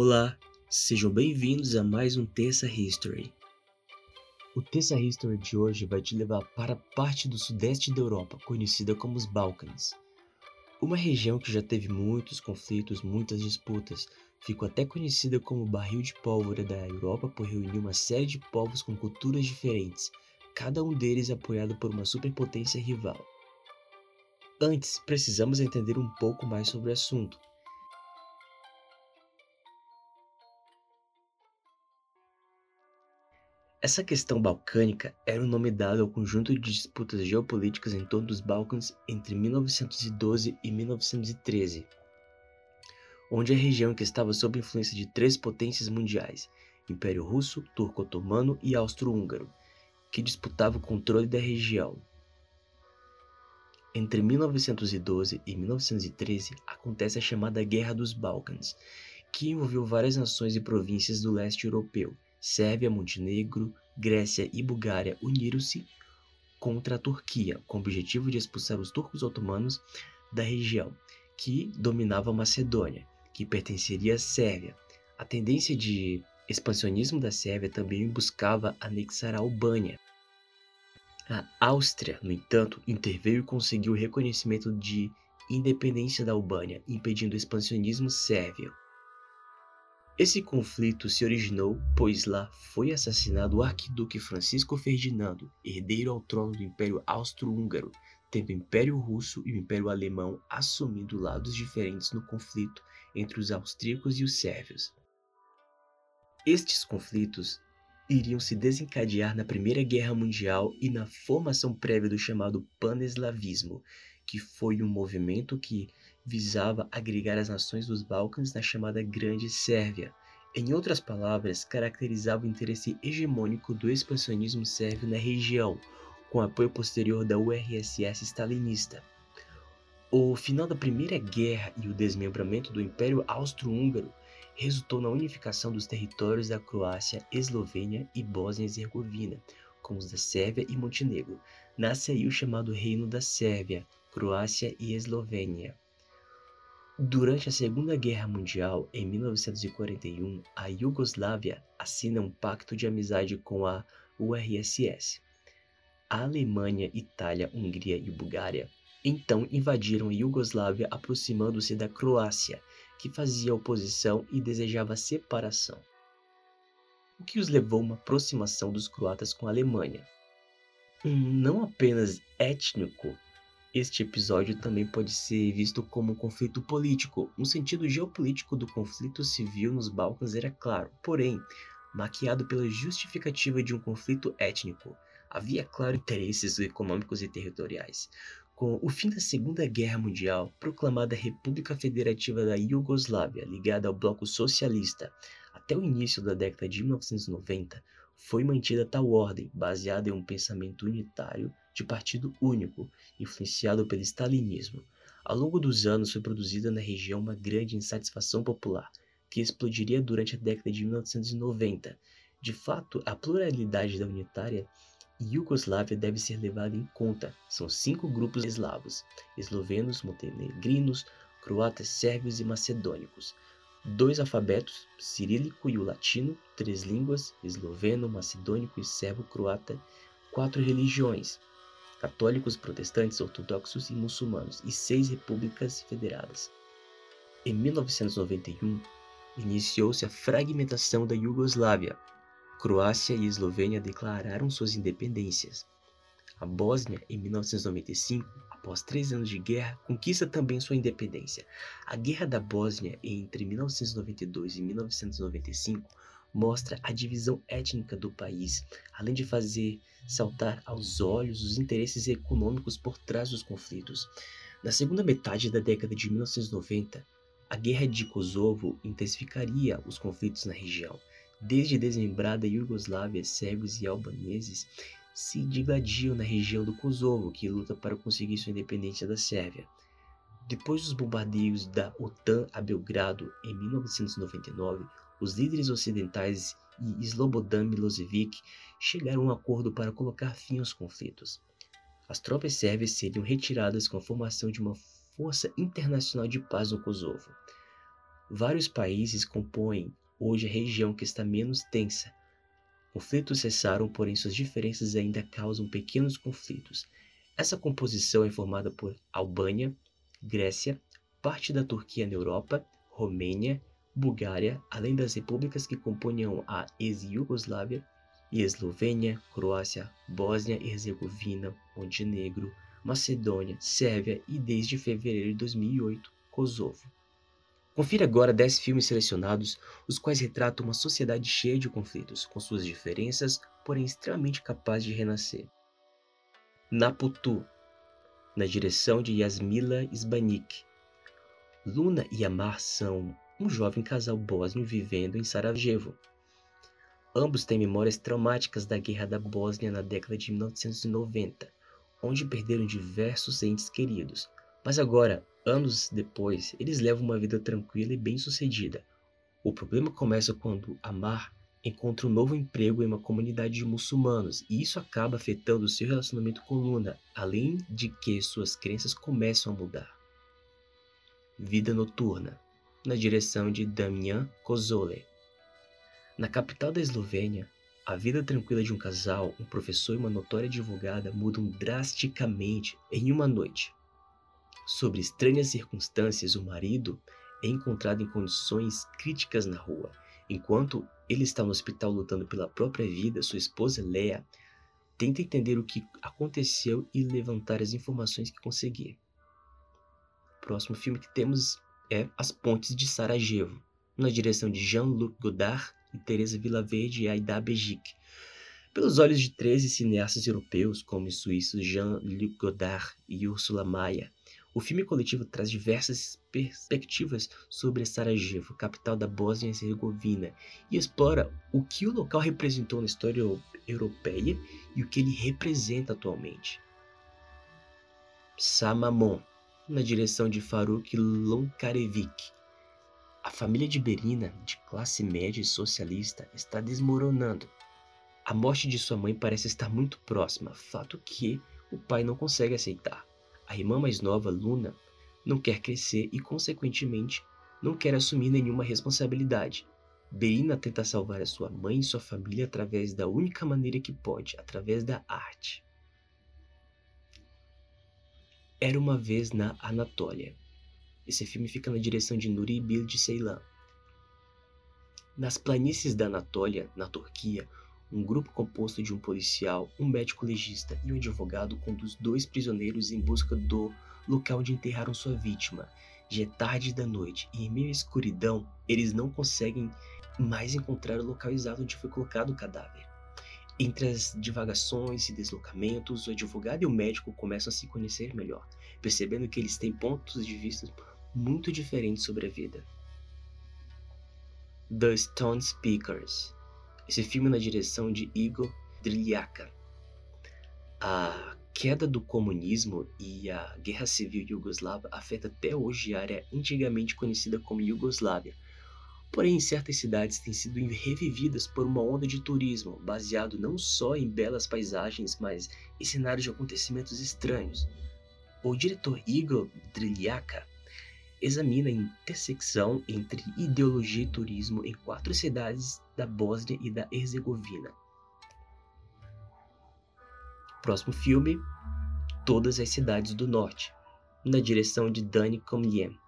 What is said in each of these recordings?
Olá, sejam bem-vindos a mais um Terça History. O Terça History de hoje vai te levar para parte do sudeste da Europa, conhecida como os Balcãs. Uma região que já teve muitos conflitos, muitas disputas, ficou até conhecida como barril de pólvora da Europa por reunir uma série de povos com culturas diferentes, cada um deles apoiado por uma superpotência rival. Antes, precisamos entender um pouco mais sobre o assunto. Essa questão balcânica era o nome dado ao conjunto de disputas geopolíticas em torno dos Balcãs entre 1912 e 1913, onde a região que estava sob influência de três potências mundiais, Império Russo, Turco-Otomano e Austro-Húngaro, que disputavam o controle da região. Entre 1912 e 1913 acontece a chamada Guerra dos Balcãs, que envolveu várias nações e províncias do leste europeu. Sérvia, Montenegro, Grécia e Bulgária uniram-se contra a Turquia, com o objetivo de expulsar os turcos otomanos da região, que dominava a Macedônia, que pertenceria à Sérvia. A tendência de expansionismo da Sérvia também buscava anexar a Albânia, a Áustria, no entanto, interveio e conseguiu o reconhecimento de independência da Albânia, impedindo o expansionismo sérvio. Esse conflito se originou pois lá foi assassinado o arquiduque Francisco Ferdinando, herdeiro ao trono do Império Austro-Húngaro, tendo o Império Russo e o Império Alemão assumindo lados diferentes no conflito entre os austríacos e os sérvios. Estes conflitos iriam se desencadear na Primeira Guerra Mundial e na formação prévia do chamado Paneslavismo, que foi um movimento que visava agregar as nações dos Balcãs na chamada Grande Sérvia. Em outras palavras, caracterizava o interesse hegemônico do expansionismo sérvio na região, com apoio posterior da URSS stalinista. O final da Primeira Guerra e o desmembramento do Império Austro-Húngaro resultou na unificação dos territórios da Croácia, Eslovênia e Bósnia e Herzegovina, com os da Sérvia e Montenegro. Nasce aí o chamado Reino da Sérvia, Croácia e Eslovênia. Durante a Segunda Guerra Mundial, em 1941, a Iugoslávia assina um pacto de amizade com a URSS. A Alemanha, Itália, Hungria e Bulgária então invadiram a Iugoslávia, aproximando-se da Croácia, que fazia oposição e desejava separação, o que os levou a uma aproximação dos croatas com a Alemanha. Não apenas étnico, este episódio também pode ser visto como um conflito político. Um sentido geopolítico do conflito civil nos Balcãs era claro, porém, maquiado pela justificativa de um conflito étnico. Havia, claro, interesses econômicos e territoriais. Com o fim da Segunda Guerra Mundial, proclamada República Federativa da Iugoslávia, ligada ao bloco socialista, até o início da década de 1990, foi mantida tal ordem, baseada em um pensamento unitário de partido único, influenciado pelo stalinismo. Ao longo dos anos foi produzida na região uma grande insatisfação popular, que explodiria durante a década de 1990. De fato, a pluralidade da unitária Iugoslávia deve ser levada em conta. São cinco grupos eslavos: eslovenos, montenegrinos, croatas, sérvios e macedônicos. Dois alfabetos, cirílico e o latino, três línguas, esloveno, macedônico e servo-croata, quatro religiões, católicos, protestantes, ortodoxos e muçulmanos, e seis repúblicas federadas. Em 1991, iniciou-se a fragmentação da Iugoslávia, Croácia e Eslovênia declararam suas independências. A Bósnia, em 1995, após três anos de guerra, conquista também sua independência. A Guerra da Bósnia, entre 1992 e 1995, mostra a divisão étnica do país, além de fazer saltar aos olhos os interesses econômicos por trás dos conflitos. Na segunda metade da década de 1990, a Guerra de Kosovo intensificaria os conflitos na região. Desde desmembrada Iugoslávia, sérvios e albaneses se digladiam na região do Kosovo, que luta para conseguir sua independência da Sérvia. Depois dos bombardeios da OTAN a Belgrado em 1999, os líderes ocidentais e Slobodan Milosevic chegaram a um acordo para colocar fim aos conflitos. As tropas sérvias seriam retiradas com a formação de uma força internacional de paz no Kosovo. Vários países compõem hoje a região que está menos tensa. Conflitos cessaram, porém suas diferenças ainda causam pequenos conflitos. Essa composição é formada por Albânia, Grécia, parte da Turquia na Europa, Romênia, Bulgária, além das repúblicas que compunham a ex-Yugoslávia, e Eslovênia, Croácia, Bósnia e Herzegovina, Montenegro, Macedônia, Sérvia e desde fevereiro de 2008, Kosovo. Confira agora 10 filmes selecionados, os quais retratam uma sociedade cheia de conflitos, com suas diferenças, porém extremamente capaz de renascer. Naputu, na direção de Yasmila Sbanik. Luna e Amar são um jovem casal bósnio vivendo em Sarajevo. Ambos têm memórias traumáticas da Guerra da Bósnia na década de 1990, onde perderam diversos entes queridos. Mas agora, anos depois, eles levam uma vida tranquila e bem-sucedida. O problema começa quando Amar encontra um novo emprego em uma comunidade de muçulmanos, e isso acaba afetando seu relacionamento com Luna, além de que suas crenças começam a mudar. Vida Noturna, na direção de Damian Kozole. Na capital da Eslovênia, a vida tranquila de um casal, um professor e uma notória advogada mudam drasticamente em uma noite. Sob estranhas circunstâncias, o marido é encontrado em condições críticas na rua. Enquanto ele está no hospital lutando pela própria vida, sua esposa Lea tenta entender o que aconteceu e levantar as informações que conseguir. O próximo filme que temos é As Pontes de Sarajevo, na direção de Jean-Luc Godard e Teresa Villaverde e Aida Bejic. Pelos olhos de 13 cineastas europeus, como os suíços Jean-Luc Godard e Ursula Maia, o filme coletivo traz diversas perspectivas sobre Sarajevo, capital da Bósnia e Herzegovina, e explora o que o local representou na história europeia e o que ele representa atualmente. Samamon, na direção de Faruk Lonkarevic. A família de Berina, de classe média e socialista, está desmoronando. A morte de sua mãe parece estar muito próxima, fato que o pai não consegue aceitar. A irmã mais nova, Luna, não quer crescer e, consequentemente, não quer assumir nenhuma responsabilidade. Berina tenta salvar a sua mãe e sua família através da única maneira que pode, através da arte. Era uma vez na Anatólia. Esse filme fica na direção de Nuri Bilge Ceylan. Nas planícies da Anatólia, na Turquia, um grupo composto de um policial, um médico legista e um advogado conduz dois prisioneiros em busca do local onde enterraram sua vítima. Já é tarde da noite e em meio à escuridão, eles não conseguem mais encontrar o local exato onde foi colocado o cadáver. Entre as divagações e deslocamentos, o advogado e o médico começam a se conhecer melhor, percebendo que eles têm pontos de vista muito diferentes sobre a vida. The Stone Speakers esse filme na direção de Igor Dryaka. A queda do comunismo e a guerra civil iugoslava afeta até hoje a área antigamente conhecida como Iugoslávia. Porém, certas cidades têm sido revividas por uma onda de turismo, baseado não só em belas paisagens, mas em cenários de acontecimentos estranhos. O diretor Igor Dryaka examina a intersecção entre ideologia e turismo em quatro cidades da Bósnia e da Herzegovina. Próximo filme: Todas as Cidades do Norte, na direção de Dani Comlien.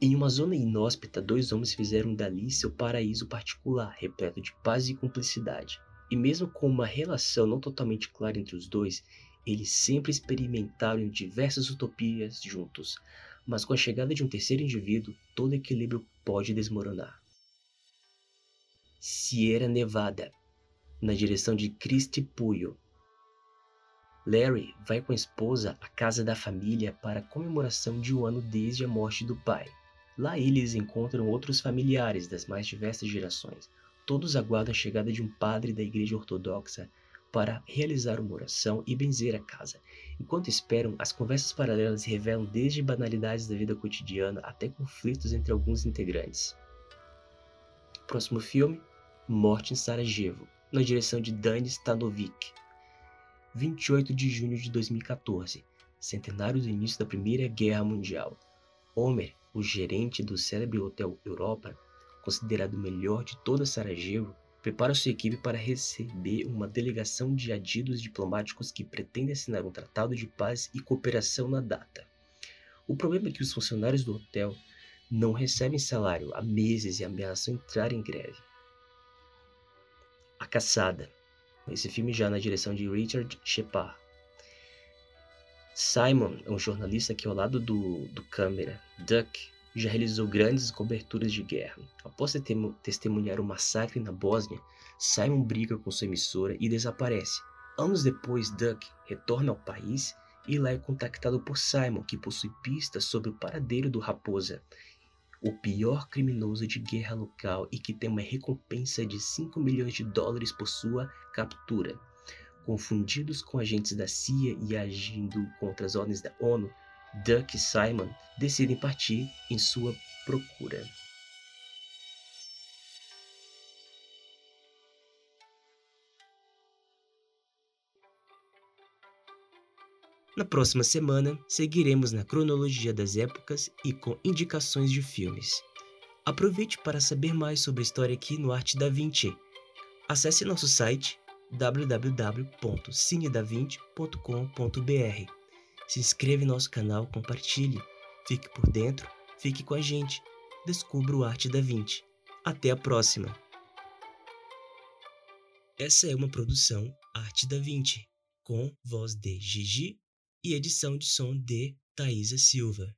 Em uma zona inóspita, dois homens fizeram dali seu paraíso particular, repleto de paz e cumplicidade. E mesmo com uma relação não totalmente clara entre os dois, eles sempre experimentaram diversas utopias juntos, mas com a chegada de um terceiro indivíduo, todo equilíbrio pode desmoronar. Sierra Nevada, na direção de Christy Puyo. Larry vai com a esposa à casa da família para comemoração de um ano desde a morte do pai. Lá eles encontram outros familiares das mais diversas gerações. Todos aguardam a chegada de um padre da igreja ortodoxa para realizar uma oração e benzer a casa. Enquanto esperam, as conversas paralelas revelam desde banalidades da vida cotidiana até conflitos entre alguns integrantes. Próximo filme: Morte em Sarajevo, na direção de Dani Stanovic. 28 de junho de 2014, centenário do início da Primeira Guerra Mundial. Homer, o gerente do célebre Hotel Europa, considerado o melhor de toda Sarajevo, prepara sua equipe para receber uma delegação de adidos diplomáticos que pretendem assinar um tratado de paz e cooperação na data. O problema é que os funcionários do hotel não recebem salário há meses e ameaçam entrar em greve. A Caçada. Esse filme já na direção de Richard Shepard. Simon é um jornalista que ao lado do, do câmera Duck já realizou grandes coberturas de guerra. Após testemunhar o massacre na Bósnia, Simon briga com sua emissora e desaparece. Anos depois, Duck retorna ao país e lá é contactado por Simon, que possui pistas sobre o paradeiro do Raposa, o pior criminoso de guerra local e que tem uma recompensa de 5 milhões de dólares por sua captura. Confundidos com agentes da CIA e agindo contra as ordens da ONU, Duck e Simon decidem partir em sua procura. Na próxima semana, seguiremos na cronologia das épocas e com indicações de filmes. Aproveite para saber mais sobre a história aqui no Arte da Vinci. Acesse nosso site www.cinedavinte.com.br. Se inscreva em nosso canal, compartilhe, fique por dentro, fique com a gente, descubra o Arte da Vinci. Até a próxima! Essa é uma produção Arte da Vinci, com voz de Gigi e edição de som de Thaisa Silva.